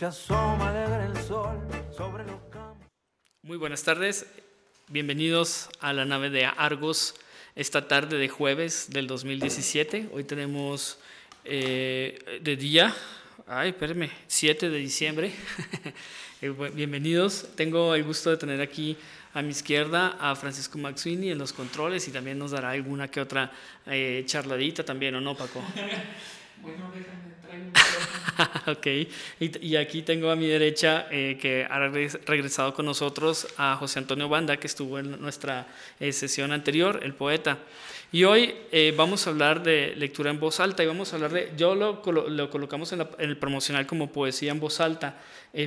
se asoma alegre el sol sobre los campos. Muy buenas tardes, bienvenidos a la nave de Argos esta tarde de jueves del 2017. Hoy tenemos eh, de día, ay, espérenme, 7 de diciembre. Eh, bienvenidos, tengo el gusto de tener aquí a mi izquierda a Francisco Maxwini en los controles y también nos dará alguna que otra eh, charladita también, ¿o no, Paco? Bueno, déjame ok, y, y, aquí tengo a mi derecha eh, que ha regresado con nosotros a José Antonio Banda, que estuvo en nuestra eh, sesión anterior, el poeta. Y hoy eh, vamos a hablar de lectura en voz alta y vamos a hablar de, yo lo, lo colocamos en, en, el promocional como poesía en voz alta,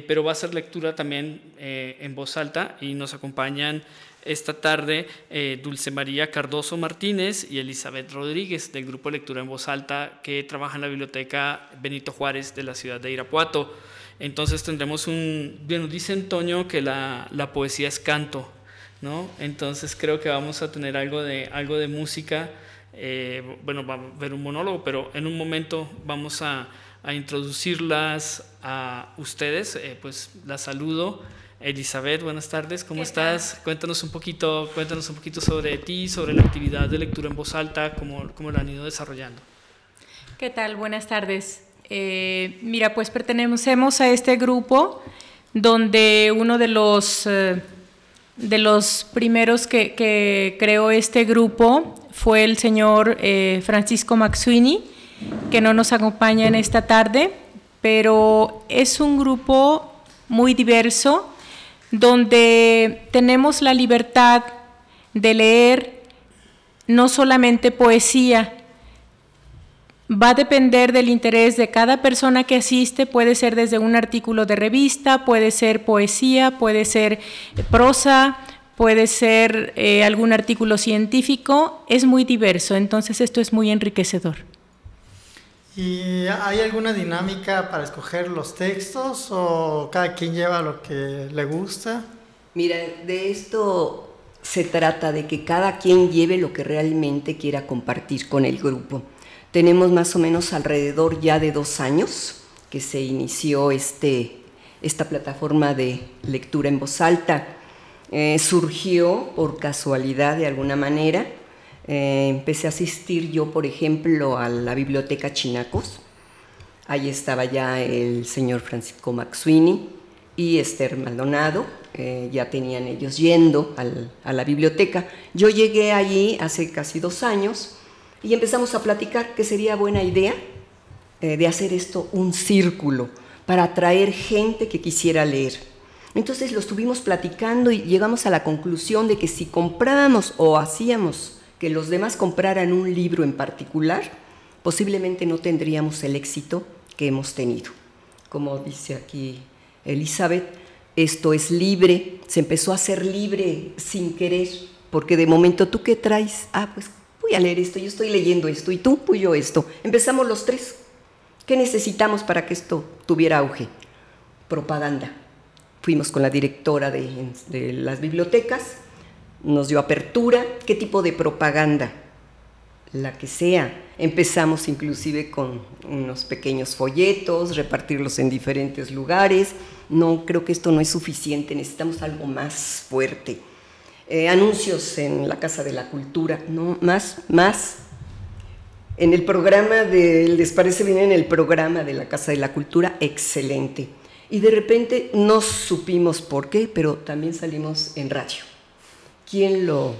pero va a ser lectura también en voz alta y nos acompañan esta tarde eh, Dulce María Cardoso Martínez y Elizabeth Rodríguez del Grupo Lectura en Voz Alta que trabaja en la Biblioteca Benito Juárez de la ciudad de Irapuato. Entonces tendremos un, bien, dice Antonio que la, la, poesía es canto, ¿no? Entonces creo que vamos a tener algo de, algo de música, eh, bueno, va a haber un monólogo, pero en un momento vamos a, a introducirlas a ustedes, eh, pues las saludo. Elizabeth, buenas tardes, ¿cómo estás? Cuéntanos un poquito, cuéntanos un poquito sobre ti, sobre la actividad de lectura en voz alta, cómo, cómo la han ido desarrollando. ¿Qué tal? Buenas tardes. Eh, mira, pues pertenecemos a este grupo donde uno de los, eh, de los primeros que, que, creó este grupo fue el señor eh, Francisco Maxuini, que no nos acompaña en esta tarde, pero es un grupo muy diverso donde tenemos la libertad de leer no solamente poesía, va a depender del interés de cada persona que asiste, puede ser desde un artículo de revista, puede ser poesía, puede ser prosa, puede ser eh, algún artículo científico, es muy diverso, entonces esto es muy enriquecedor. ¿Y hay alguna dinámica para escoger los textos o cada quien lleva lo que le gusta? Mira, de esto se trata de que cada quien lleve lo que realmente quiera compartir con el grupo. Tenemos más o menos alrededor ya de dos años que se inició este, esta plataforma de lectura en voz alta. Eh, surgió por casualidad de alguna manera eh, empecé a asistir yo, por ejemplo, a la biblioteca Chinacos. Ahí estaba ya el señor Francisco Maxuini y Esther Maldonado. Eh, ya tenían ellos yendo a la biblioteca. Yo llegué allí hace casi dos años y empezamos a platicar que sería buena idea eh, de hacer esto un círculo para atraer gente que quisiera leer. Entonces lo estuvimos platicando y llegamos a la conclusión de que si comprábamos o hacíamos que los demás compraran un libro en particular, posiblemente no tendríamos el éxito que hemos tenido. Como dice aquí Elizabeth, esto es libre, se empezó a hacer libre sin querer, porque de momento tú qué traes, ah, pues voy a leer esto, yo estoy leyendo esto, y tú, pues yo esto. Empezamos los tres. ¿Qué necesitamos para que esto tuviera auge? Propaganda. Fuimos con la directora de, de las bibliotecas, nos dio apertura, qué tipo de propaganda, la que sea. Empezamos inclusive con unos pequeños folletos, repartirlos en diferentes lugares. No, creo que esto no es suficiente, necesitamos algo más fuerte. Eh, anuncios en la Casa de la Cultura, no, más, más. En el programa de, ¿les parece bien en el programa de la Casa de la Cultura? Excelente. Y de repente no supimos por qué, pero también salimos en radio quién lo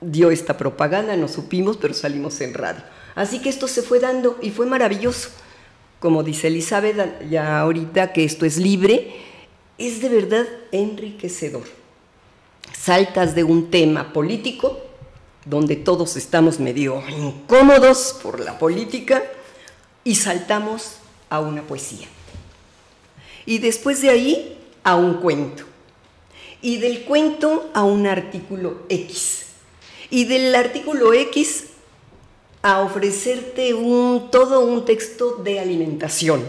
dio esta propaganda, no supimos, pero salimos en radio. Así que esto se fue dando y fue maravilloso. Como dice Elizabeth ya ahorita que esto es libre, es de verdad enriquecedor. Saltas de un tema político, donde todos estamos medio incómodos por la política, y saltamos a una poesía. Y después de ahí a un cuento y del cuento a un artículo X. Y del artículo X a ofrecerte un, todo un texto de alimentación,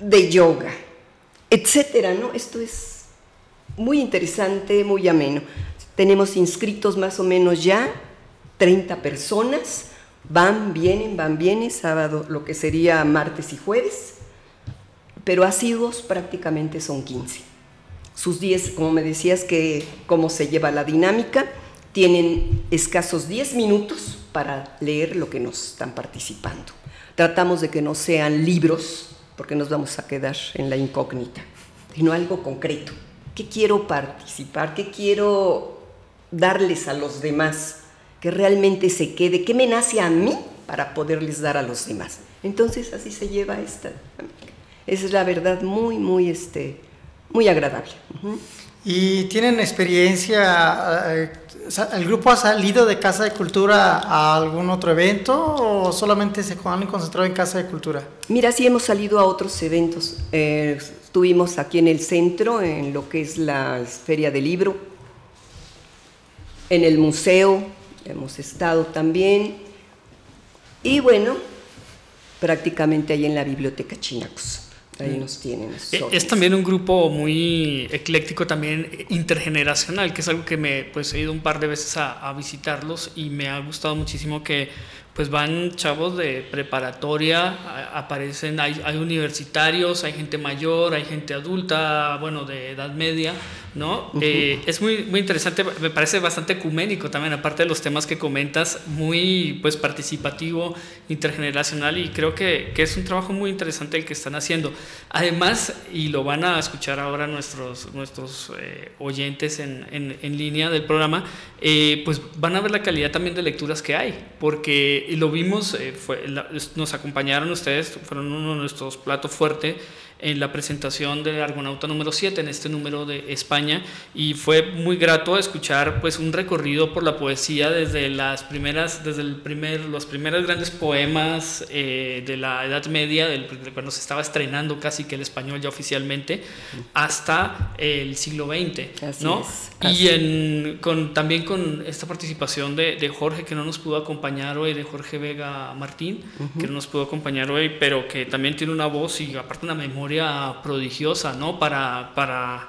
de yoga, etcétera, ¿no? Esto es muy interesante, muy ameno. Tenemos inscritos más o menos ya 30 personas, van, vienen, van, vienen, sábado, lo que sería martes y jueves. pero asiduos prácticamente son 15. Sus 10, como me decías que cómo se lleva la dinámica, tienen escasos 10 minutos para leer lo que nos están participando. Tratamos de que no sean libros, porque nos vamos a quedar en la incógnita, sino algo concreto. ¿Qué quiero participar? ¿Qué quiero darles a los demás? Que realmente se quede. ¿Qué me nace a mí para poderles dar a los demás? Entonces así se lleva esta Esa es la verdad muy, muy, este, muy agradable. ¿Y tienen experiencia? Eh, ¿El grupo ha salido de Casa de Cultura a algún otro evento o solamente se han concentrado en Casa de Cultura? Mira, sí hemos salido a otros eventos. Eh, estuvimos aquí en el centro, en lo que es la Feria del Libro, en el museo, hemos estado también. Y bueno, prácticamente ahí en la Biblioteca Chinacos. Ahí nos tienen. E, es también un grupo muy ecléctico, también intergeneracional, que es algo que me pues he ido un par de veces a, a visitarlos y me ha gustado muchísimo que pues van chavos de preparatoria, aparecen, hay, hay, universitarios, hay gente mayor, hay gente adulta, bueno, de edad media, ¿no? Eh, es muy, muy interesante, me parece bastante ecuménico también, aparte de los temas que comentas, muy pues participativo, intergeneracional y creo que, que es un trabajo muy interesante el que están haciendo. Además, y lo van a escuchar ahora nuestros, nuestros eh, oyentes en, en, en, línea del programa, eh, pues van a ver la calidad también de lecturas que hay, porque y lo vimos, eh, fue, nos acompañaron ustedes, fueron uno de nuestros platos fuertes en la presentación del Argonauta número 7, en este número de España, y fue muy grato escuchar pues un recorrido por la poesía desde las primeras, desde el primer, los primeros grandes poemas eh, de la Edad Media, del, cuando se estaba estrenando casi que el español ya oficialmente, hasta el siglo XX, ¿no? y en, con, también con esta participación de, de, Jorge, que no nos pudo acompañar hoy, de Jorge Vega Martín, que no nos pudo acompañar hoy, pero que también tiene una voz y aparte una memoria prodigiosa, ¿no? Para, para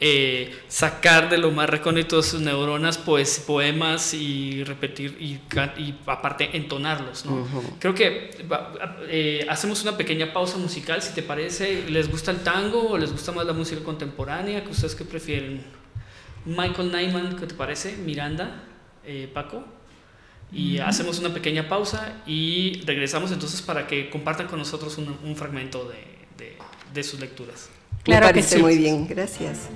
eh, sacar de lo más recóndito de sus neuronas pues, poemas y repetir y, y aparte entonarlos, ¿no? Creo que eh, hacemos una pequeña pausa musical, si te parece. ¿Les gusta el tango o les gusta más la música contemporánea? ¿Qué ustedes qué prefieren? Michael Nyman, ¿qué te parece? Miranda, eh, Paco. Y hacemos una pequeña pausa y regresamos entonces para que compartan con nosotros un, un fragmento de, de sus lecturas. Claro Me parece muy bien, gracias.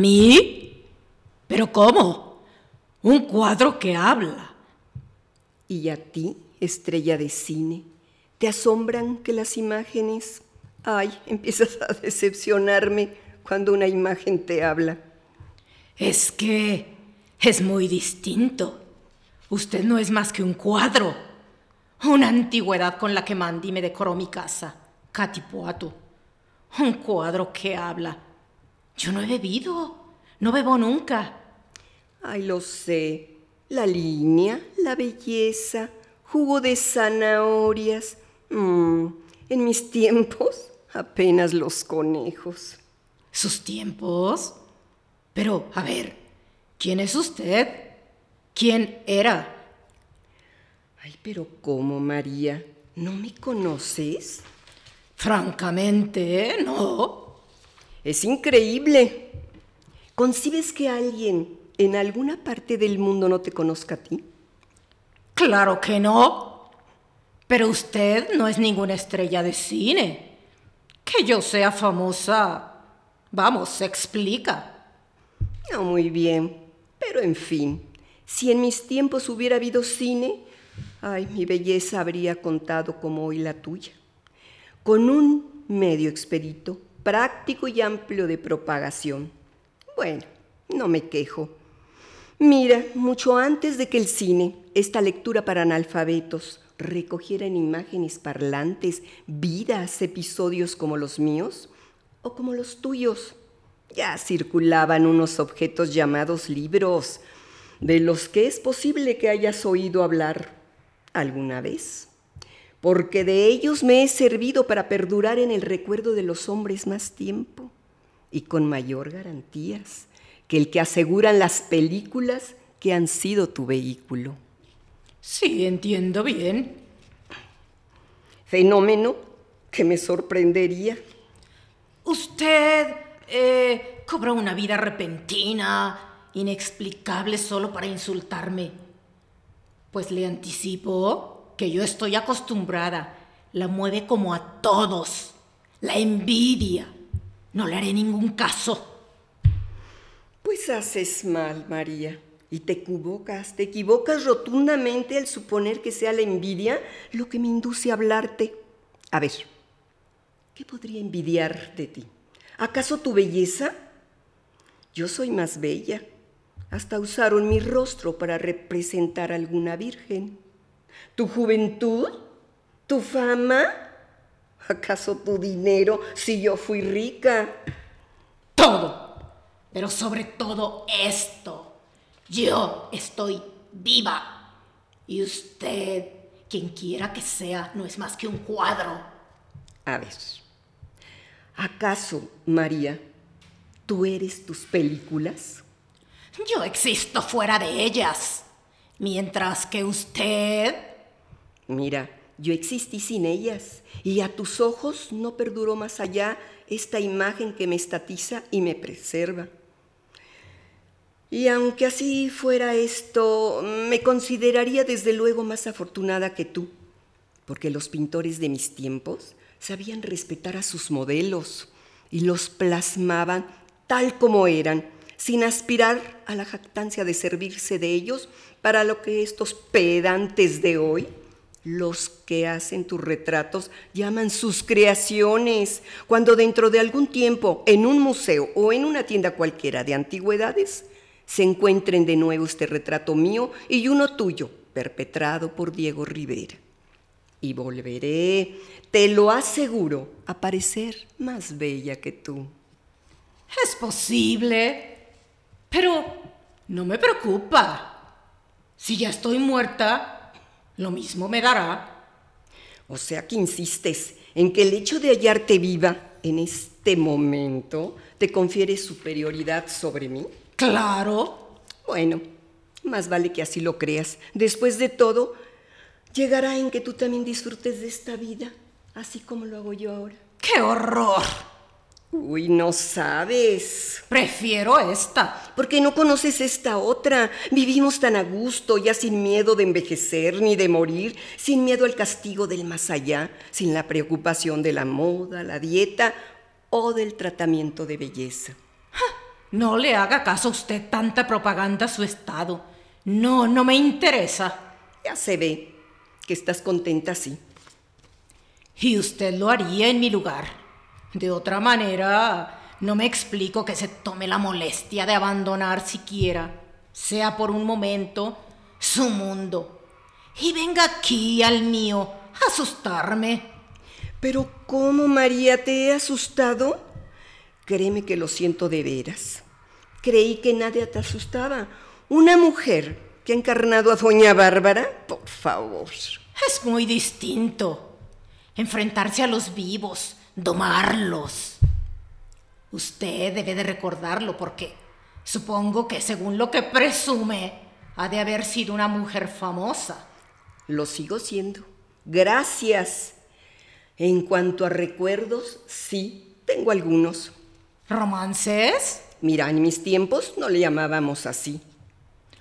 Mí? ¿Pero cómo? Un cuadro que habla. ¿Y a ti, estrella de cine? ¿Te asombran que las imágenes... Ay, empiezas a decepcionarme cuando una imagen te habla. Es que es muy distinto. Usted no es más que un cuadro. Una antigüedad con la que Mandy me decoró mi casa, Catipuato. Un cuadro que habla. Yo no he bebido. No bebo nunca. Ay, lo sé. La línea, la belleza, jugo de zanahorias. Mm, en mis tiempos, apenas los conejos. ¿Sus tiempos? Pero, a ver, ¿quién es usted? ¿Quién era? Ay, pero ¿cómo, María? ¿No me conoces? Francamente, no. Es increíble. ¿Concibes que alguien en alguna parte del mundo no te conozca a ti? Claro que no. Pero usted no es ninguna estrella de cine. Que yo sea famosa, vamos, se explica. No, muy bien. Pero en fin, si en mis tiempos hubiera habido cine, ay, mi belleza habría contado como hoy la tuya. Con un medio expedito, práctico y amplio de propagación. Bueno, no me quejo. Mira, mucho antes de que el cine, esta lectura para analfabetos, recogiera en imágenes parlantes vidas, episodios como los míos o como los tuyos, ya circulaban unos objetos llamados libros, de los que es posible que hayas oído hablar alguna vez, porque de ellos me he servido para perdurar en el recuerdo de los hombres más tiempo y con mayor garantías que el que aseguran las películas que han sido tu vehículo. Sí, entiendo bien. Fenómeno que me sorprendería. Usted eh, cobró una vida repentina, inexplicable solo para insultarme. Pues le anticipo que yo estoy acostumbrada. La mueve como a todos. La envidia. No le haré ningún caso. Pues haces mal, María. Y te equivocas, te equivocas rotundamente al suponer que sea la envidia lo que me induce a hablarte. A ver, ¿qué podría envidiar de ti? ¿Acaso tu belleza? Yo soy más bella. Hasta usaron mi rostro para representar a alguna virgen. ¿Tu juventud? ¿Tu fama? ¿Acaso tu dinero si yo fui rica? Todo. Pero sobre todo esto. Yo estoy viva. Y usted, quien quiera que sea, no es más que un cuadro. A ver, ¿acaso, María, tú eres tus películas? Yo existo fuera de ellas. Mientras que usted... Mira, yo existí sin ellas y a tus ojos no perduró más allá esta imagen que me estatiza y me preserva. Y aunque así fuera esto, me consideraría desde luego más afortunada que tú, porque los pintores de mis tiempos sabían respetar a sus modelos y los plasmaban tal como eran, sin aspirar a la jactancia de servirse de ellos para lo que estos pedantes de hoy, los que hacen tus retratos, llaman sus creaciones, cuando dentro de algún tiempo, en un museo o en una tienda cualquiera de antigüedades, se encuentren de nuevo este retrato mío y uno tuyo, perpetrado por Diego Rivera. Y volveré, te lo aseguro, a parecer más bella que tú. Es posible. Pero no me preocupa. Si ya estoy muerta, lo mismo me dará. O sea que insistes en que el hecho de hallarte viva en este momento te confiere superioridad sobre mí. Claro. Bueno, más vale que así lo creas. Después de todo, llegará en que tú también disfrutes de esta vida, así como lo hago yo ahora. ¡Qué horror! Uy, no sabes. Prefiero esta. Porque no conoces esta otra. Vivimos tan a gusto, ya sin miedo de envejecer ni de morir, sin miedo al castigo del más allá, sin la preocupación de la moda, la dieta o del tratamiento de belleza. No le haga caso a usted tanta propaganda a su estado. No, no me interesa. Ya se ve que estás contenta así. Y usted lo haría en mi lugar. De otra manera, no me explico que se tome la molestia de abandonar siquiera, sea por un momento, su mundo. Y venga aquí al mío a asustarme. Pero ¿cómo, María, te he asustado? Créeme que lo siento de veras. Creí que nadie te asustaba. Una mujer que ha encarnado a Doña Bárbara, por favor. Es muy distinto. Enfrentarse a los vivos, domarlos. Usted debe de recordarlo porque supongo que según lo que presume, ha de haber sido una mujer famosa. Lo sigo siendo. Gracias. En cuanto a recuerdos, sí, tengo algunos. ¿Romances? Mira, en mis tiempos no le llamábamos así.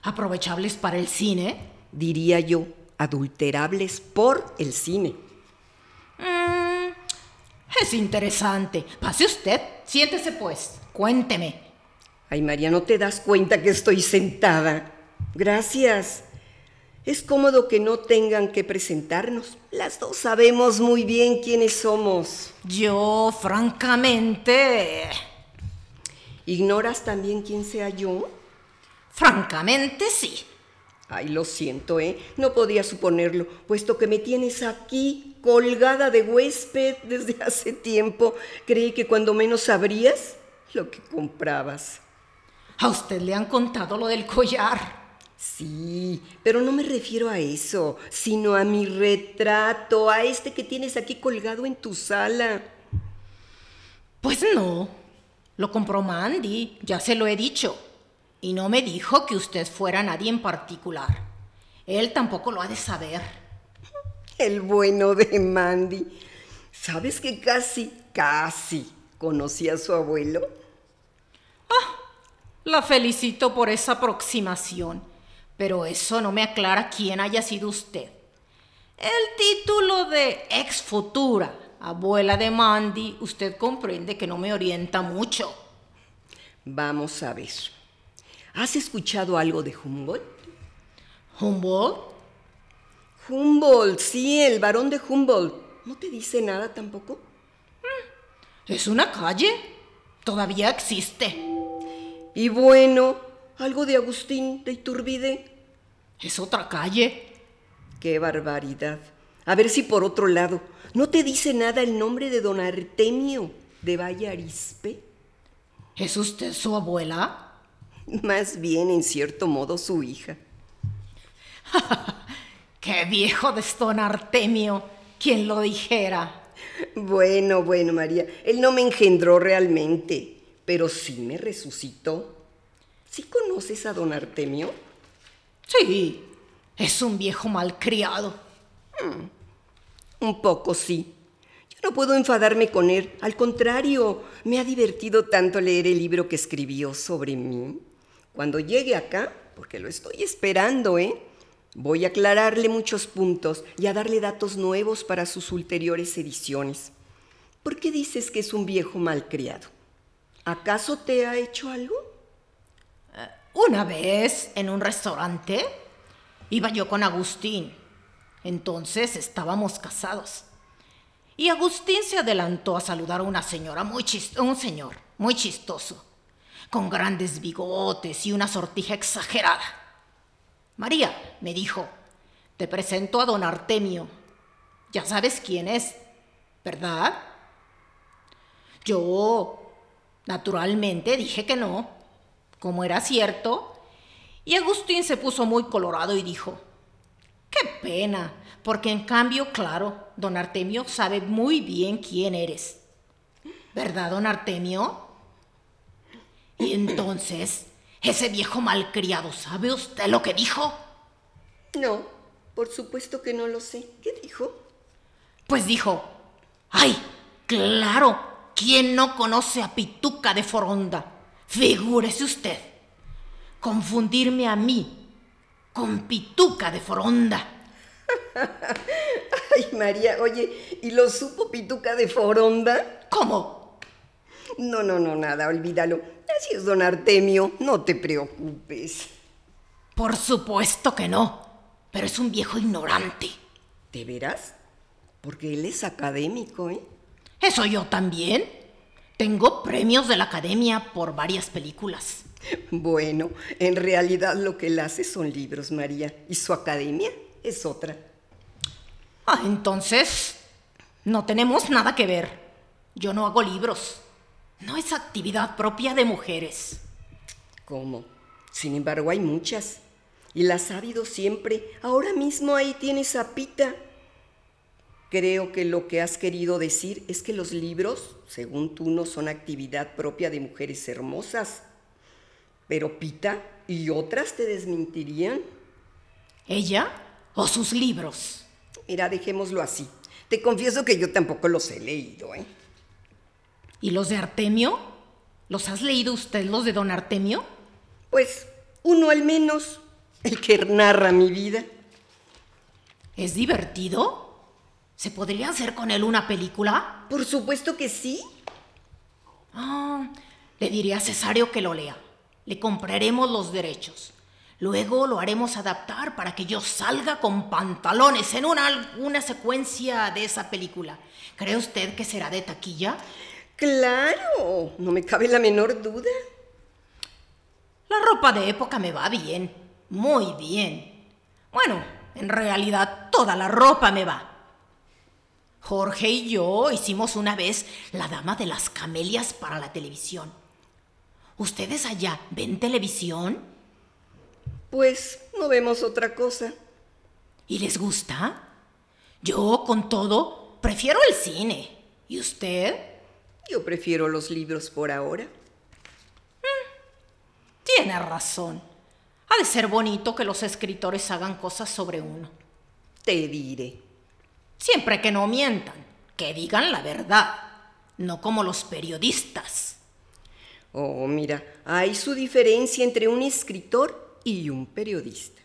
¿Aprovechables para el cine? Diría yo, adulterables por el cine. Mm, es interesante. Pase usted. Siéntese pues. Cuénteme. Ay, María, ¿no te das cuenta que estoy sentada? Gracias. Es cómodo que no tengan que presentarnos. Las dos sabemos muy bien quiénes somos. Yo, francamente... ¿Ignoras también quién sea yo? Francamente sí. Ay, lo siento, ¿eh? No podía suponerlo, puesto que me tienes aquí, colgada de huésped desde hace tiempo. Creí que cuando menos sabrías lo que comprabas. A usted le han contado lo del collar. Sí, pero no me refiero a eso, sino a mi retrato, a este que tienes aquí colgado en tu sala. Pues no. Lo compró Mandy, ya se lo he dicho. Y no me dijo que usted fuera nadie en particular. Él tampoco lo ha de saber. El bueno de Mandy. ¿Sabes que casi, casi conocí a su abuelo? La felicito por esa aproximación, pero eso no me aclara quién haya sido usted. El título de ex futura abuela de Mandy, usted comprende que no me orienta mucho. Vamos a ver. ¿Has escuchado algo de Humboldt? ¿Humboldt? Humboldt, sí, el varón de Humboldt. ¿No te dice nada tampoco? ¿Es una calle? Todavía existe. Y bueno, algo de Agustín de Iturbide. ¿Es otra calle? ¡Qué barbaridad! A ver si por otro lado, ¿no te dice nada el nombre de don Artemio de Valle Arispe? ¿Es usted su abuela? Más bien, en cierto modo, su hija. ¡Qué viejo de don Artemio! ¿Quién lo dijera? Bueno, bueno, María, él no me engendró realmente, pero sí me resucitó. ¿Sí conoces a don Artemio? Sí, es un viejo malcriado. Un poco sí. Yo no puedo enfadarme con él. Al contrario, me ha divertido tanto leer el libro que escribió sobre mí. Cuando llegue acá, porque lo estoy esperando, ¿eh? Voy a aclararle muchos puntos y a darle datos nuevos para sus ulteriores ediciones. ¿Por qué dices que es un viejo malcriado? ¿Acaso te ha hecho algo? Una vez, en un restaurante, iba yo con Agustín. Entonces estábamos casados. Y Agustín se adelantó a saludar a una señora muy un señor muy chistoso, con grandes bigotes y una sortija exagerada. María, me dijo, te presento a don Artemio. Ya sabes quién es, ¿verdad? Yo, naturalmente, dije que no, como era cierto, y Agustín se puso muy colorado y dijo, qué pena, porque en cambio, claro, don Artemio sabe muy bien quién eres. ¿Verdad, don Artemio? Y entonces, ese viejo malcriado, ¿sabe usted lo que dijo? No, por supuesto que no lo sé. ¿Qué dijo? Pues dijo, ¡ay! Claro, ¿quién no conoce a Pituca de Foronda? Figúrese usted, confundirme a mí con Pituca de Foronda. Ay, María, oye, ¿y lo supo Pituca de Foronda? ¿Cómo? No, no, no, nada, olvídalo. Así es, don Artemio, no te preocupes. Por supuesto que no, pero es un viejo ignorante. ¿De veras? Porque él es académico, ¿eh? Eso yo también. Tengo premios de la academia por varias películas. Bueno, en realidad lo que él hace son libros, María, y su academia es otra. Ah, entonces, no tenemos nada que ver. Yo no hago libros. No es actividad propia de mujeres. ¿Cómo? Sin embargo, hay muchas. Y las ha habido siempre. Ahora mismo ahí tienes a Pita. Creo que lo que has querido decir es que los libros, según tú, no son actividad propia de mujeres hermosas. Pero Pita y otras te desmentirían. ¿Ella o sus libros? Mira, dejémoslo así. Te confieso que yo tampoco los he leído, ¿eh? ¿Y los de Artemio? ¿Los has leído usted, los de don Artemio? Pues uno al menos, el que narra mi vida. ¿Es divertido? ¿Se podría hacer con él una película? Por supuesto que sí. Ah, le diré a Cesario que lo lea. Le compraremos los derechos. Luego lo haremos adaptar para que yo salga con pantalones en una, una secuencia de esa película. ¿Cree usted que será de taquilla? Claro, no me cabe la menor duda. La ropa de época me va bien, muy bien. Bueno, en realidad toda la ropa me va. Jorge y yo hicimos una vez La Dama de las Camelias para la televisión. ¿Ustedes allá ven televisión? Pues no vemos otra cosa. ¿Y les gusta? Yo, con todo, prefiero el cine. ¿Y usted? Yo prefiero los libros por ahora. Tiene razón. Ha de ser bonito que los escritores hagan cosas sobre uno. Te diré. Siempre que no mientan, que digan la verdad, no como los periodistas. Oh, mira, hay su diferencia entre un escritor y un periodista.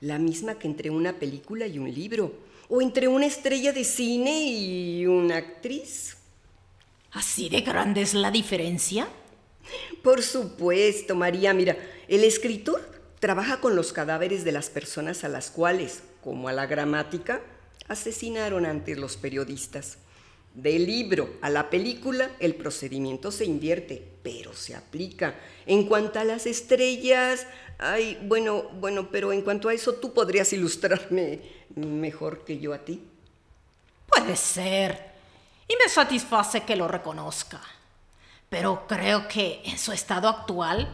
La misma que entre una película y un libro, o entre una estrella de cine y una actriz. ¿Así de grande es la diferencia? Por supuesto, María, mira, el escritor trabaja con los cadáveres de las personas a las cuales, como a la gramática, asesinaron ante los periodistas. Del libro a la película, el procedimiento se invierte, pero se aplica. En cuanto a las estrellas, ay, bueno, bueno, pero en cuanto a eso, tú podrías ilustrarme mejor que yo a ti. Puede ser. Y me satisface que lo reconozca. Pero creo que en su estado actual,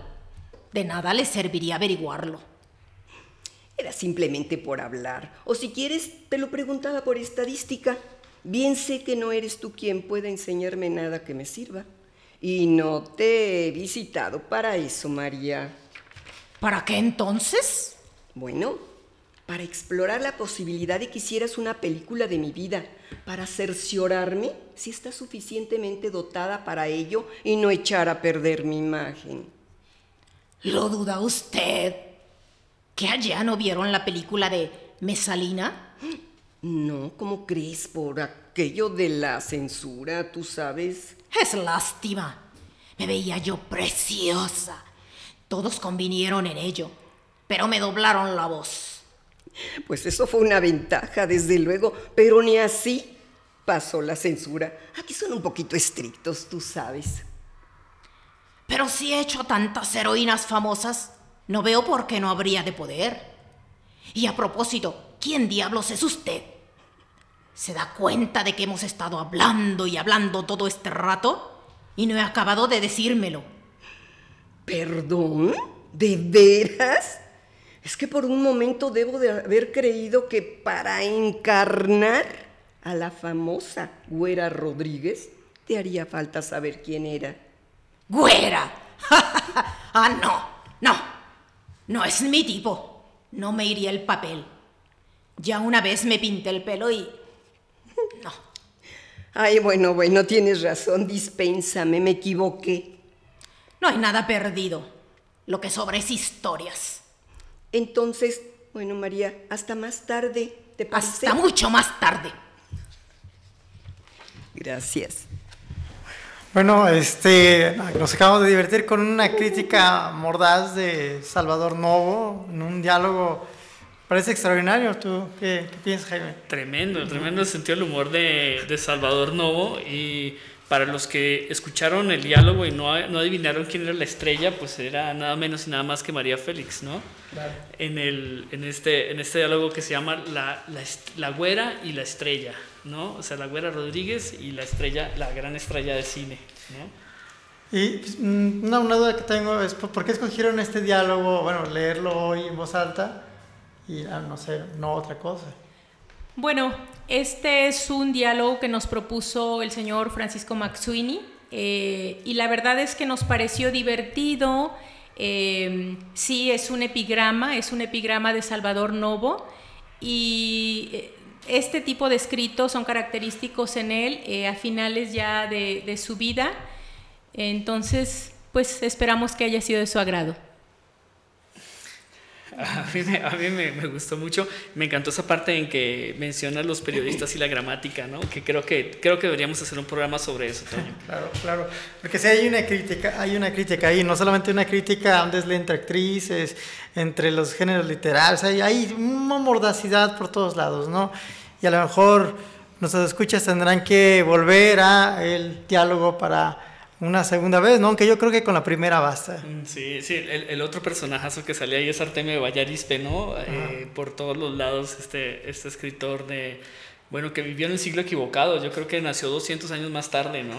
de nada le serviría averiguarlo. Era simplemente por hablar. O si quieres, te lo preguntaba por estadística. Bien sé que no eres tú quien pueda enseñarme nada que me sirva. Y no te he visitado para eso, María. ¿Para qué entonces? Bueno, para explorar la posibilidad de que hicieras una película de mi vida, para cerciorarme si estás suficientemente dotada para ello y no echar a perder mi imagen. ¿Lo duda usted? ¿Que allá no vieron la película de Mesalina? No, ¿cómo crees? Por aquello de la censura, tú sabes. Es lástima. Me veía yo preciosa. Todos convinieron en ello, pero me doblaron la voz. Pues eso fue una ventaja, desde luego, pero ni así pasó la censura. Aquí son un poquito estrictos, tú sabes. Pero si he hecho tantas heroínas famosas, no veo por qué no habría de poder. Y a propósito, ¿quién diablos es usted? ¿Se da cuenta de que hemos estado hablando y hablando todo este rato? Y no he acabado de decírmelo. ¿Perdón? ¿De veras? Es que por un momento debo de haber creído que para encarnar a la famosa Güera Rodríguez te haría falta saber quién era. ¡Güera! ¡Ah, no! ¡No! No es mi tipo. No me iría el papel. Ya una vez me pinté el pelo y... No. Ay, bueno, bueno, tienes razón, dispénsame, me equivoqué. No hay nada perdido. Lo que sobra es historias. Entonces, bueno, María, hasta más tarde, ¿te parece? Hasta mucho más tarde. Gracias. Bueno, este, nos acabamos de divertir con una crítica mordaz de Salvador Novo, en un diálogo, parece extraordinario. ¿Tú qué, qué piensas, Jaime? Tremendo, tremendo el sentido del humor de, de Salvador Novo y para los que escucharon el diálogo y no, no adivinaron quién era la estrella, pues era nada menos y nada más que María Félix, ¿no? Claro. En, el, en, este, en este diálogo que se llama la, la, la güera y la estrella, ¿no? O sea, la güera Rodríguez y la estrella, la gran estrella de cine, ¿no? Y pues, mm, una, una duda que tengo es, ¿por por qué escogieron este diálogo, bueno, leerlo hoy en voz alta y, ah, no sé, no otra cosa? Bueno, este es un diálogo que nos propuso el señor Francisco Maxuini eh, y la verdad es que nos pareció divertido. eh, sí, es un epigrama, es un epigrama de Salvador Novo y eh, este tipo de escritos son característicos en él eh, a finales ya de su vida. Entonces, pues esperamos que haya sido de su agrado. A mí, me, gustó mucho, me encantó esa parte en que menciona los periodistas y la gramática, ¿no? Que creo que, creo que deberíamos hacer un programa sobre eso, Toño. Claro, claro. Porque sí hay una crítica, hay una crítica ahí, no solamente una crítica desle entre actrices, entre los géneros literarios, hay, hay una mordacidad por todos lados, ¿no? Y a lo mejor nuestros escuchas tendrán que volver a el diálogo para una segunda vez, ¿no? Aunque yo creo que con la primera basta. Mm, Sí, sí, el, el otro personajazo que salía ahí es Artemio de Vallarispe, ¿no? Eh, por todos los lados, este, este escritor de, bueno, que vivió en el siglo equivocado, yo creo que nació 200 años más tarde, ¿no?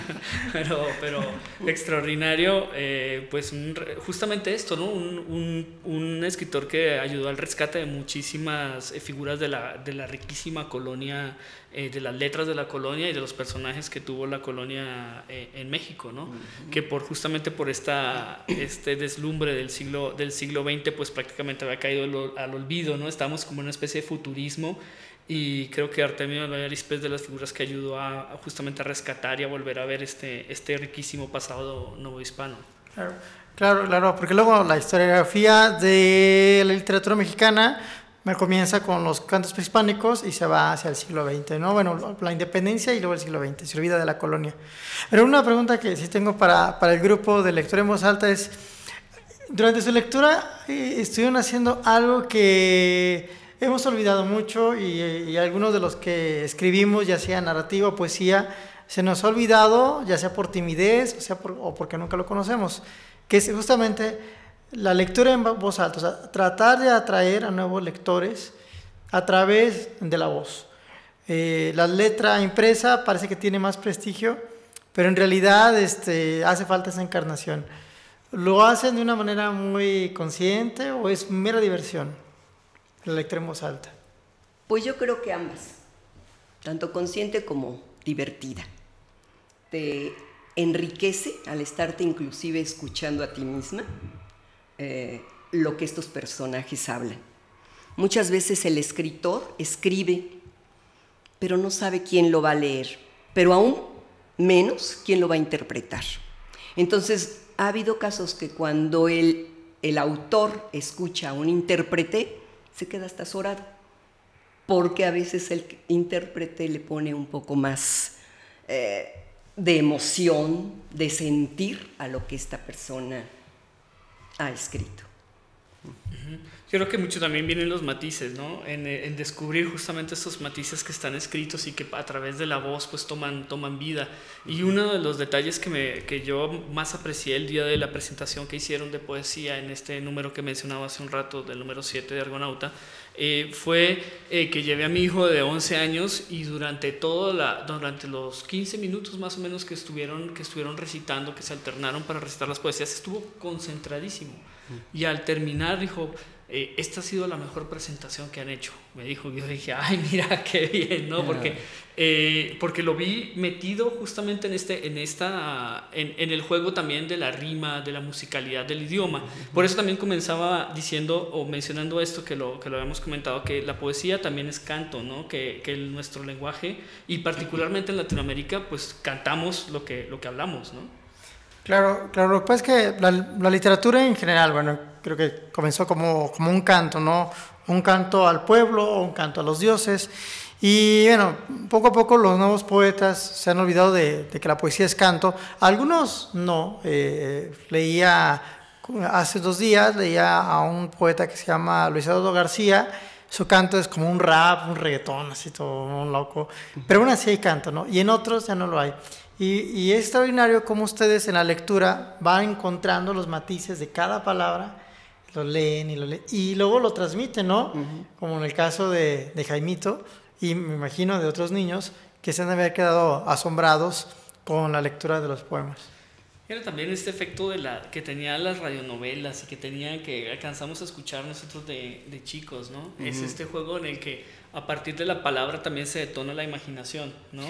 pero, pero extraordinario, eh, pues un justamente esto, ¿no? Un, un, un escritor que ayudó al rescate de muchísimas eh, figuras de la, de la riquísima colonia, eh, de las letras de la colonia y de los personajes que tuvo la colonia eh, en México, ¿no? Que por justamente por esta, este deslumbre del siglo, del siglo XX, pues prácticamente había caído al, al olvido, ¿no? Estamos como en una especie de futurismo y creo que Artemio de Vallarispe es de las figuras que ayudó a, a justamente a rescatar y a volver a ver este, este riquísimo pasado novohispano. Claro, claro, claro, porque luego la historiografía de la literatura mexicana me comienza con los cantos prehispánicos y se va hacia el siglo XX, ¿no? Bueno, la independencia y luego el siglo XX, se olvida de la colonia. Pero una pregunta que sí tengo para, para el grupo de lectura en voz alta es, durante su lectura eh, estuvieron haciendo algo que hemos olvidado mucho y, algunos de los que escribimos, ya sea narrativa o poesía, se nos ha olvidado, ya sea por timidez o, sea o porque nunca lo conocemos, que es justamente la lectura en voz alta, o sea, tratar de atraer a nuevos lectores a través de la voz. Eh, la letra impresa parece que tiene más prestigio, pero en realidad este, hace falta esa encarnación. ¿Lo hacen de una manera muy consciente o es mera diversión? La voz alta. Pues yo creo que ambas, tanto consciente como divertida. Te enriquece al estarte inclusive escuchando a ti misma eh, lo que estos personajes hablan. Muchas veces el escritor escribe, pero no sabe quién lo va a leer, pero aún menos quién lo va a interpretar. Entonces, ha habido casos que cuando el, el autor escucha a un intérprete, se queda hasta azorado, porque a veces el intérprete le pone un poco más eh, de emoción, de sentir a lo que esta persona ha escrito. Creo que mucho también vienen los matices, ¿no? En, en descubrir justamente estos matices que están escritos y que a través de la voz pues toman, toman vida. Y uno de los detalles que, me, que yo más aprecié el día de la presentación que hicieron de poesía en este número que mencionaba hace un rato, del número 7 de Argonauta, eh, fue eh, que llevé a mi hijo de 11 años y durante, toda la, durante los 15 minutos más o menos que estuvieron, que estuvieron recitando, que se alternaron para recitar las poesías, estuvo concentradísimo. Y al terminar dijo, eh, esta ha sido la mejor presentación que han hecho. Me dijo, yo dije, ay, mira qué bien, ¿no? Porque, eh, porque lo vi metido justamente en, este, en, esta, en, en el juego también de la rima, de la musicalidad del idioma. Por eso también comenzaba diciendo o mencionando esto que lo, que lo habíamos comentado, que la poesía también es canto, ¿no? Que, que el- nuestro lenguaje, y particularmente en Latinoamérica, pues cantamos lo que, lo que hablamos, ¿no? Claro, claro, lo que pasa es que la, la literatura en general, bueno, creo que comenzó como, como un canto, ¿no? Un canto al pueblo un canto a los dioses. Y bueno, poco a poco los nuevos poetas se han olvidado de, de que la poesía es canto. Algunos no. Eh, leía hace dos días, leía a un poeta que se llama Luis Eduardo García. Su canto es como un rap, un reggaetón, así todo un loco. Pero aún así hay canto, ¿no? Y en otros ya no lo hay. Y, y es extraordinario cómo ustedes en la lectura van encontrando los matices de cada palabra, lo leen y lo leen, y luego lo transmiten, ¿no? Como en el caso de, de Jaimito, y me imagino de otros niños que se han de haber quedado asombrados con la lectura de los poemas. Era también este efecto de la, que tenían las radionovelas y que tenían que alcanzamos a escuchar nosotros de, de chicos, ¿no? Es este juego en el que a partir de la palabra también se detona la imaginación, ¿no?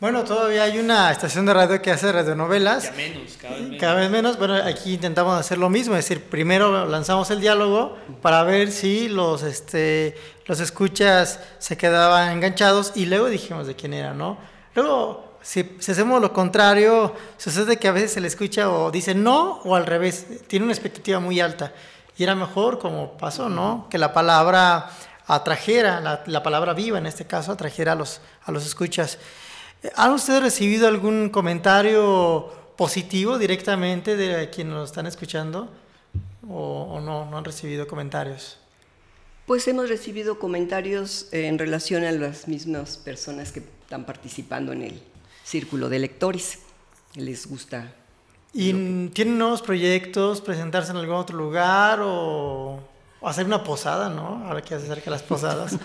Bueno, todavía hay una estación de radio que hace radionovelas. Ya menos, cada vez menos. Cada vez menos. Bueno, aquí intentamos hacer lo mismo, es decir, primero lanzamos el diálogo para ver si los, este, los escuchas se quedaban enganchados y luego dijimos de quién era, ¿no? Luego, si, si hacemos lo contrario, sucede que a veces se le escucha o dice no o al revés, tiene una expectativa muy alta. Y era mejor como pasó, ¿no? Que la palabra atrajera, la, la palabra viva en este caso, atrajera a los, a los escuchas. ¿Han ustedes recibido algún comentario positivo directamente de quienes nos están escuchando? ¿O, o no, no han recibido comentarios? Pues hemos recibido comentarios eh, en relación a las mismas personas que están participando en el círculo de lectores. Les gusta. ¿Y tienen nuevos proyectos, presentarse en algún otro lugar o, o hacer una posada, no? Ahora que se acerca las posadas.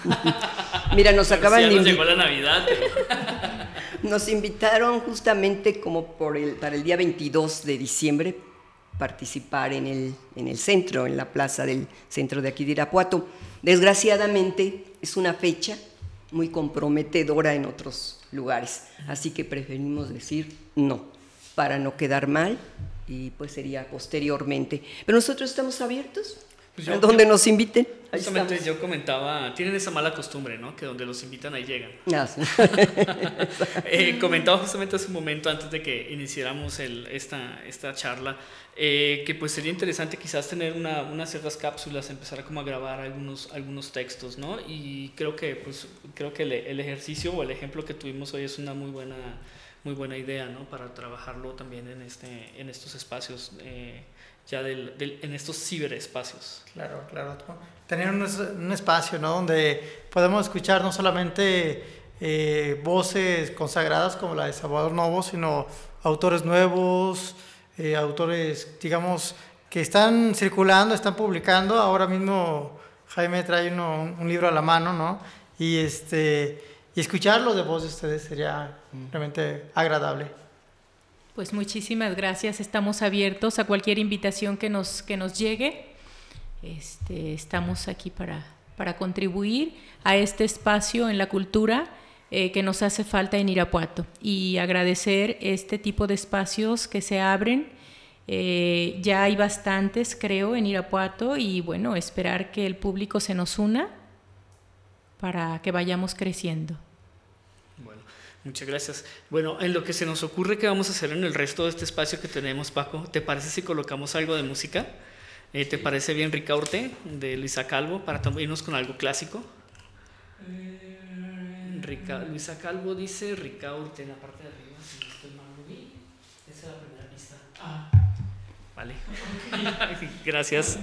Mira, nos acaban de ya nos invi- llegó la Navidad. Nos invitaron justamente como por el, para el día 22 de diciembre participar en el, en el centro, en la plaza del centro de aquí de Irapuato. Desgraciadamente es una fecha muy comprometedora en otros lugares, así que preferimos decir no, para no quedar mal y pues sería posteriormente. Pero nosotros estamos abiertos Pues yo- donde nos inviten. Ahí Justamente estamos. yo comentaba, tienen esa mala costumbre, ¿no? Que donde los invitan ahí llegan. Ah, sí. Eh, comentaba justamente hace un momento antes de que iniciáramos el- esta, esta charla eh, que pues sería interesante quizás tener una- unas ciertas cápsulas, empezar a como a grabar algunos, algunos textos, ¿no? Y creo que pues creo que el, el ejercicio o el ejemplo que tuvimos hoy es una muy buena muy buena idea, ¿no? Para trabajarlo también en este en estos espacios eh, ya del, del- en estos ciberespacios. Claro, claro. Tener un, un espacio, ¿no? Donde podemos escuchar no solamente eh, voces consagradas como la de Salvador Novo, sino autores nuevos, eh, autores, digamos, que están circulando, están publicando. Ahora mismo Jaime trae uno- un, un libro a la mano, ¿no? Y, este, y escucharlo de voz de ustedes sería realmente agradable. Pues muchísimas gracias. Estamos abiertos a cualquier invitación que nos, que nos llegue. Este, estamos aquí para, para contribuir a este espacio en la cultura eh, que nos hace falta en Irapuato y agradecer este tipo de espacios que se abren. Eh, ya hay bastantes, creo, en Irapuato y bueno, esperar que el público se nos una para que vayamos creciendo. Muchas gracias. Bueno, en lo que se nos ocurre que vamos a hacer en el resto de este espacio que tenemos, Paco, ¿te parece si colocamos algo de música? Eh, ¿Te parece bien Ricaurte de Luisa Calvo para irnos con algo clásico? Rica- Luisa Calvo dice Ricaurte en la parte de arriba, si no estoy mal. Esa es la primera pista. Ah, vale. Gracias.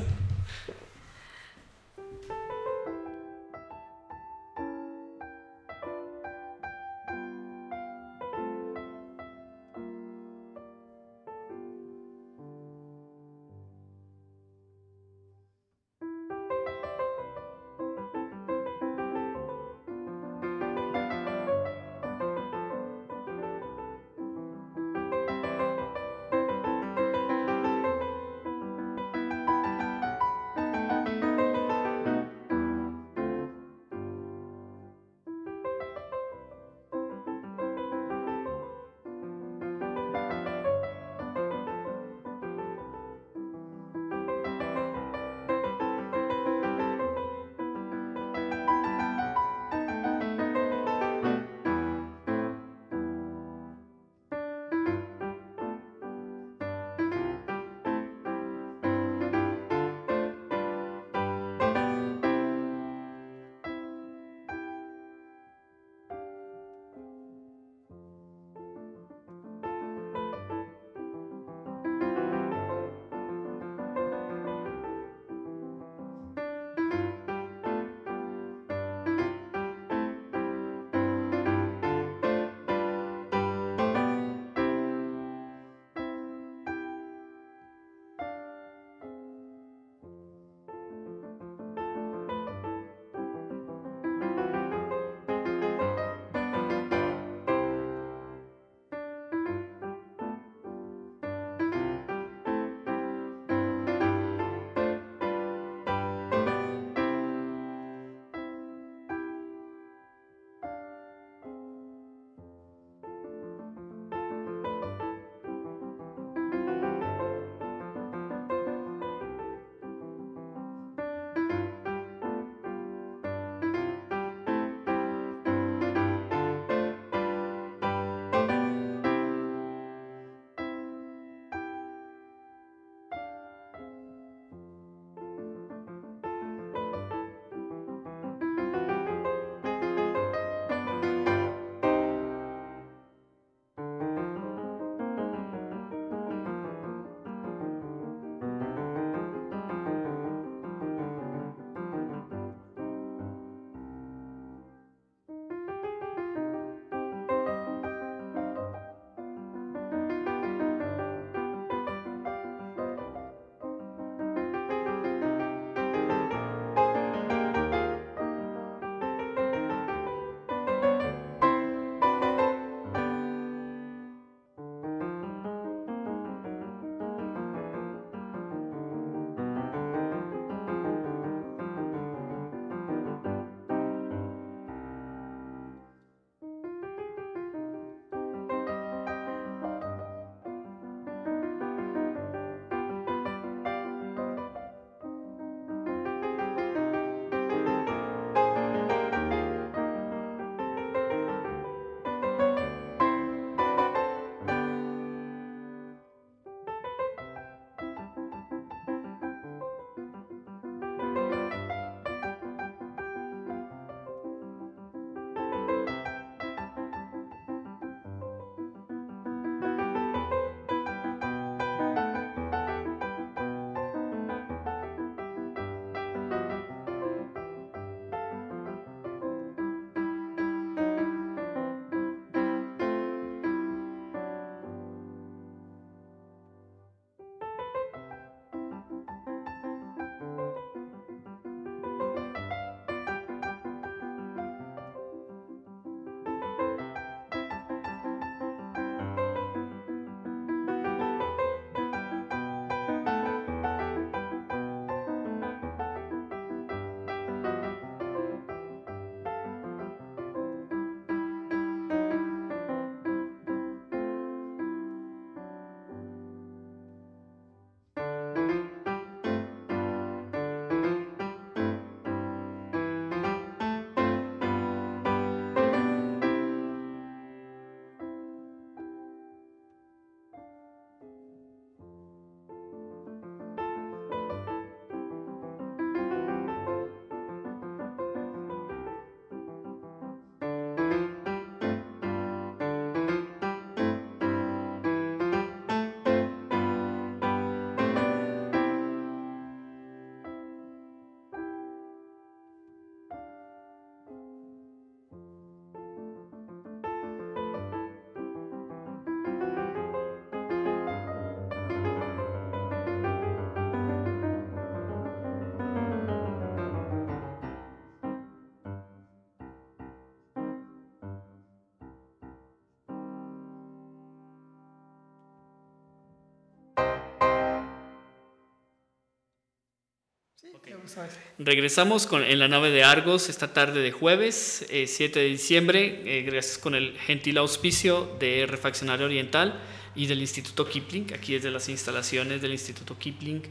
Regresamos con, en la nave de Argos esta tarde de jueves, eh, 7 de diciembre, eh, gracias con el gentil auspicio de Refaccionario Oriental y del Instituto Kipling, aquí desde las instalaciones del Instituto Kipling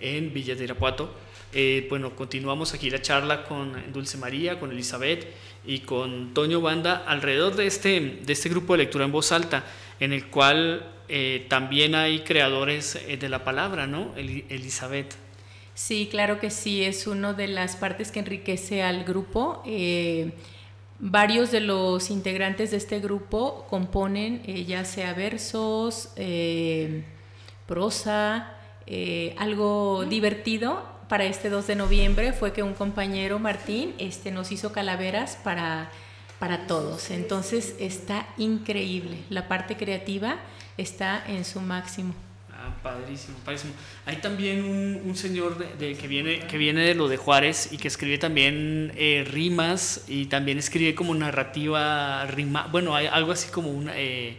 en Villa de Irapuato. Eh, bueno, continuamos aquí la charla con Dulce María, con Elizabeth y con Toño Banda alrededor de este, de este grupo de lectura en voz alta, en el cual eh, también hay creadores eh, de la palabra, ¿no? El- Elizabeth. Sí, claro que sí, es una de las partes que enriquece al grupo. Eh, varios de los integrantes de este grupo componen eh, ya sea versos, eh, prosa, eh, algo divertido. Para este 2 de noviembre fue que un compañero, Martín, este, nos hizo calaveras para, para todos. Entonces está increíble. La parte creativa está en su máximo. Ah, padrísimo, padrísimo. Hay también un, un señor de, de- que, viene, que viene de lo de Juárez y que escribe también eh, rimas y también escribe como narrativa rima, bueno, hay algo así como una, eh,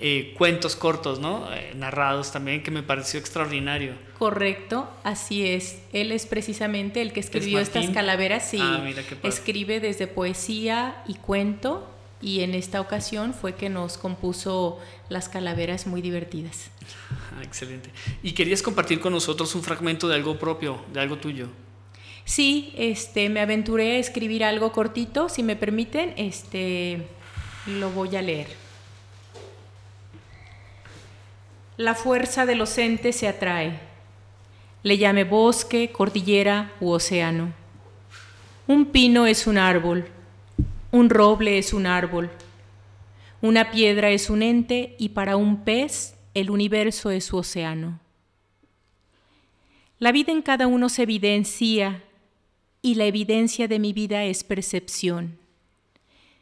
eh, cuentos cortos, ¿no? Eh, narrados también que me pareció extraordinario. Correcto, así es. Él es precisamente el que escribió estas calaveras. Sí, Ah, mira qué padre. escribe desde poesía y cuento. Y en esta ocasión fue que nos compuso las calaveras muy divertidas. Excelente. Y querías compartir con nosotros un fragmento de algo propio, de algo tuyo. Sí, este, me aventuré a escribir algo cortito, si me permiten, este, lo voy a leer. La fuerza de los entes se atrae. Le llame bosque, cordillera u océano. Un pino es un árbol, un roble es un árbol, una piedra es un ente y para un pez el universo es su océano. La vida en cada uno se evidencia y la evidencia de mi vida es percepción.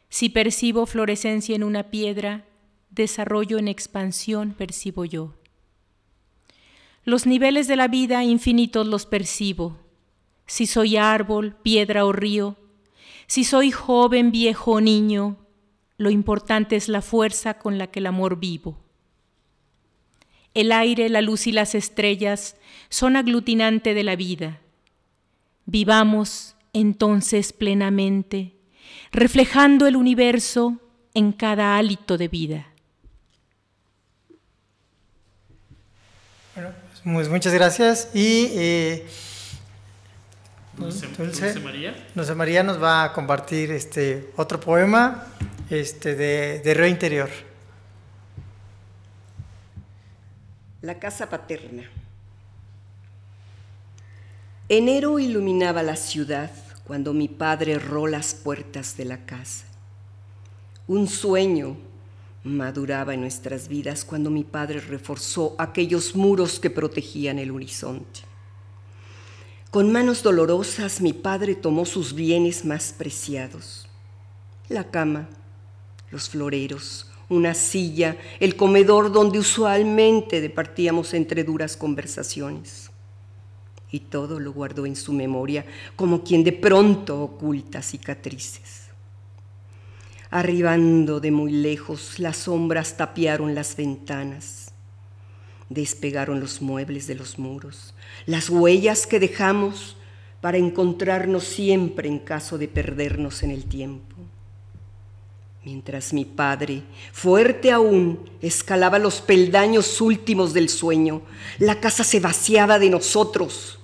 Si percibo florescencia en una piedra, desarrollo en expansión percibo yo. Los niveles de la vida infinitos los percibo. Si soy árbol, piedra o río, si soy joven, viejo o niño, lo importante es la fuerza con la que el amor vivo. El aire, la luz y las estrellas son aglutinante de la vida. Vivamos entonces plenamente, reflejando el universo en cada hálito de vida. Bueno, pues muchas gracias. Y eh, Dulce, Dulce. Dulce María. Dulce María nos va a compartir este otro poema este, de, de Río Interior. La casa paterna. Enero iluminaba la ciudad cuando mi padre erró las puertas de la casa. Un sueño maduraba en nuestras vidas cuando mi padre reforzó aquellos muros que protegían el horizonte. Con manos dolorosas mi padre tomó sus bienes más preciados, la cama, los floreros, una silla, el comedor donde usualmente departíamos entre duras conversaciones. Y todo lo guardó en su memoria como quien de pronto oculta cicatrices. Arribando de muy lejos, las sombras tapiaron las ventanas, despegaron los muebles de los muros, las huellas que dejamos para encontrarnos siempre en caso de perdernos en el tiempo mientras mi padre, fuerte aún, escalaba los peldaños últimos del sueño, la casa se vaciaba de nosotros.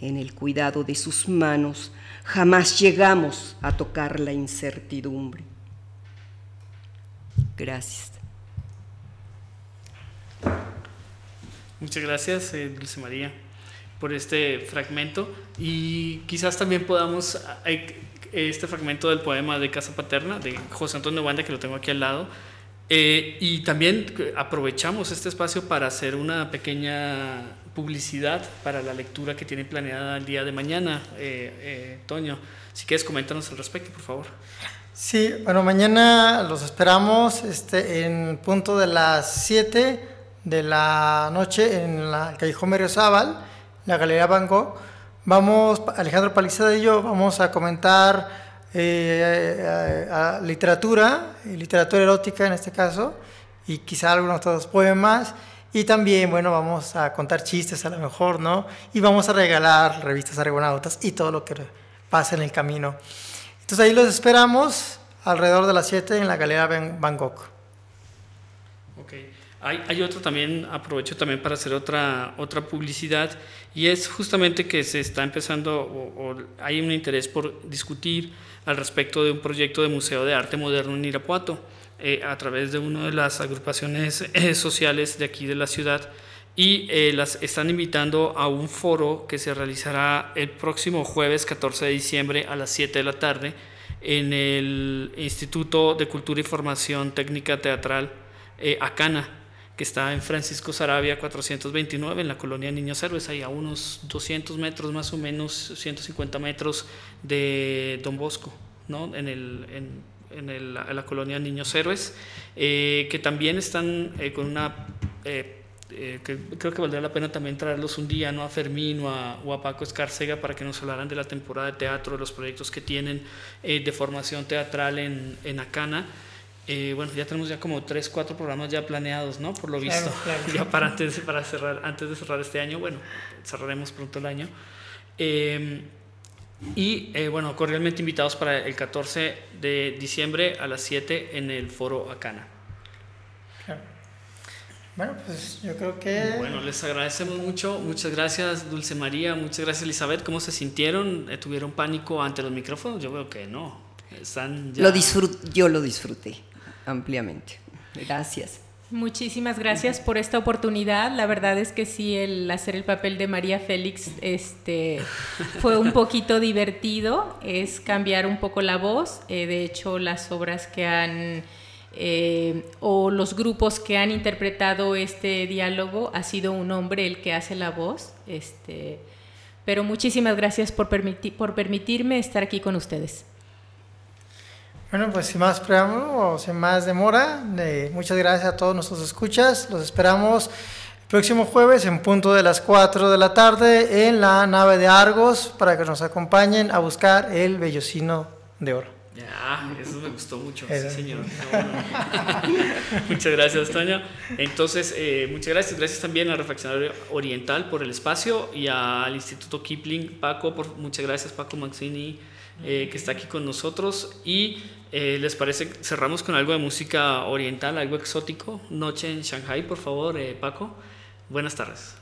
En el cuidado de sus manos jamás llegamos a tocar la incertidumbre. Gracias. Muchas gracias, eh, Dulce María, por este fragmento. Y quizás también podamos, este fragmento del poema de Casa Paterna, de José Antonio Banda, que lo tengo aquí al lado. Eh, y también aprovechamos este espacio para hacer una pequeña publicidad para la lectura que tiene planeada el día de mañana, eh, eh, Toño. Si quieres, coméntanos al respecto, por favor. Sí, bueno, mañana los esperamos este, en punto de las 7 de la noche en la Callejón Berriozábal, la Galería Van Gogh. Vamos, Alejandro Palizada y yo, vamos a comentar eh, literatura, literatura erótica en este caso, y quizá algunos otros poemas. Y también, bueno, vamos a contar chistes a lo mejor, ¿no? Y vamos a regalar revistas argonautas y todo lo que pasa en el camino. Entonces ahí los esperamos alrededor de las 7 en la Galería. Ok. Hay, hay, otro también, aprovecho también para hacer otra, otra publicidad, y es justamente que se está empezando, o, hay un interés por discutir al respecto de un proyecto de Museo de Arte Moderno en Irapuato, eh, a través de una de las agrupaciones eh, sociales de aquí de la ciudad, y eh, las están invitando a un foro que se realizará el próximo jueves 14 de diciembre a las 7 de la tarde en el Instituto de Cultura y Formación Técnica Teatral Acana que está en Francisco Sarabia 429, en la colonia Niños Héroes, ahí a unos 200 metros más o menos, 150 metros de Don Bosco, ¿no? en, el, en, el, la colonia Niños Héroes, eh, que también están eh, con una... Eh, que creo que valdría la pena también traerlos un día ¿no? a Fermín o a, o Paco Escárcega para que nos hablaran de la temporada de teatro, de los proyectos que tienen de formación teatral en, en Acana. Eh, bueno, ya tenemos ya como tres, cuatro programas ya planeados, ¿no? Por lo visto, ya para antes, para cerrar, antes de cerrar este año, bueno, cerraremos pronto el año. Em, y eh, bueno, cordialmente invitados para el 14 de diciembre a las 7 en el foro Acana. Bueno, pues yo creo que... Bueno, les agradecemos mucho. Muchas gracias, Dulce María. Muchas gracias, Elizabeth. ¿Cómo se sintieron? ¿Tuvieron pánico ante los micrófonos? Yo veo que no. Están ya... lo yo lo disfruté ampliamente. Gracias. Muchísimas gracias por esta oportunidad. La verdad es que sí, el hacer el papel de María Félix este, fue un poquito divertido, es cambiar un poco la voz. Eh, de hecho, las obras que han, eh, o los grupos que han interpretado este diálogo, ha sido un hombre el que hace la voz. Este, pero muchísimas gracias por, por permitirme estar aquí con ustedes. Bueno, pues sin más preámbulo o sin más demora, eh, muchas gracias a todos nuestros escuchas. Los esperamos el próximo jueves en punto de las 4 de la tarde en la nave de Argos para que nos acompañen a buscar el vellocino de oro. Ya, eso me gustó mucho, sí, señor. muchas gracias, Toño. Entonces, eh, muchas gracias. Gracias también al Refaccionario Oriental por el espacio y al Instituto Kipling. Paco, por, muchas gracias, Paco Maxini, eh, que está aquí con nosotros. Y eh, ¿Les parece? Cerramos con algo de música oriental, algo exótico. Noche en Shanghai, por favor, eh, Paco. Buenas tardes.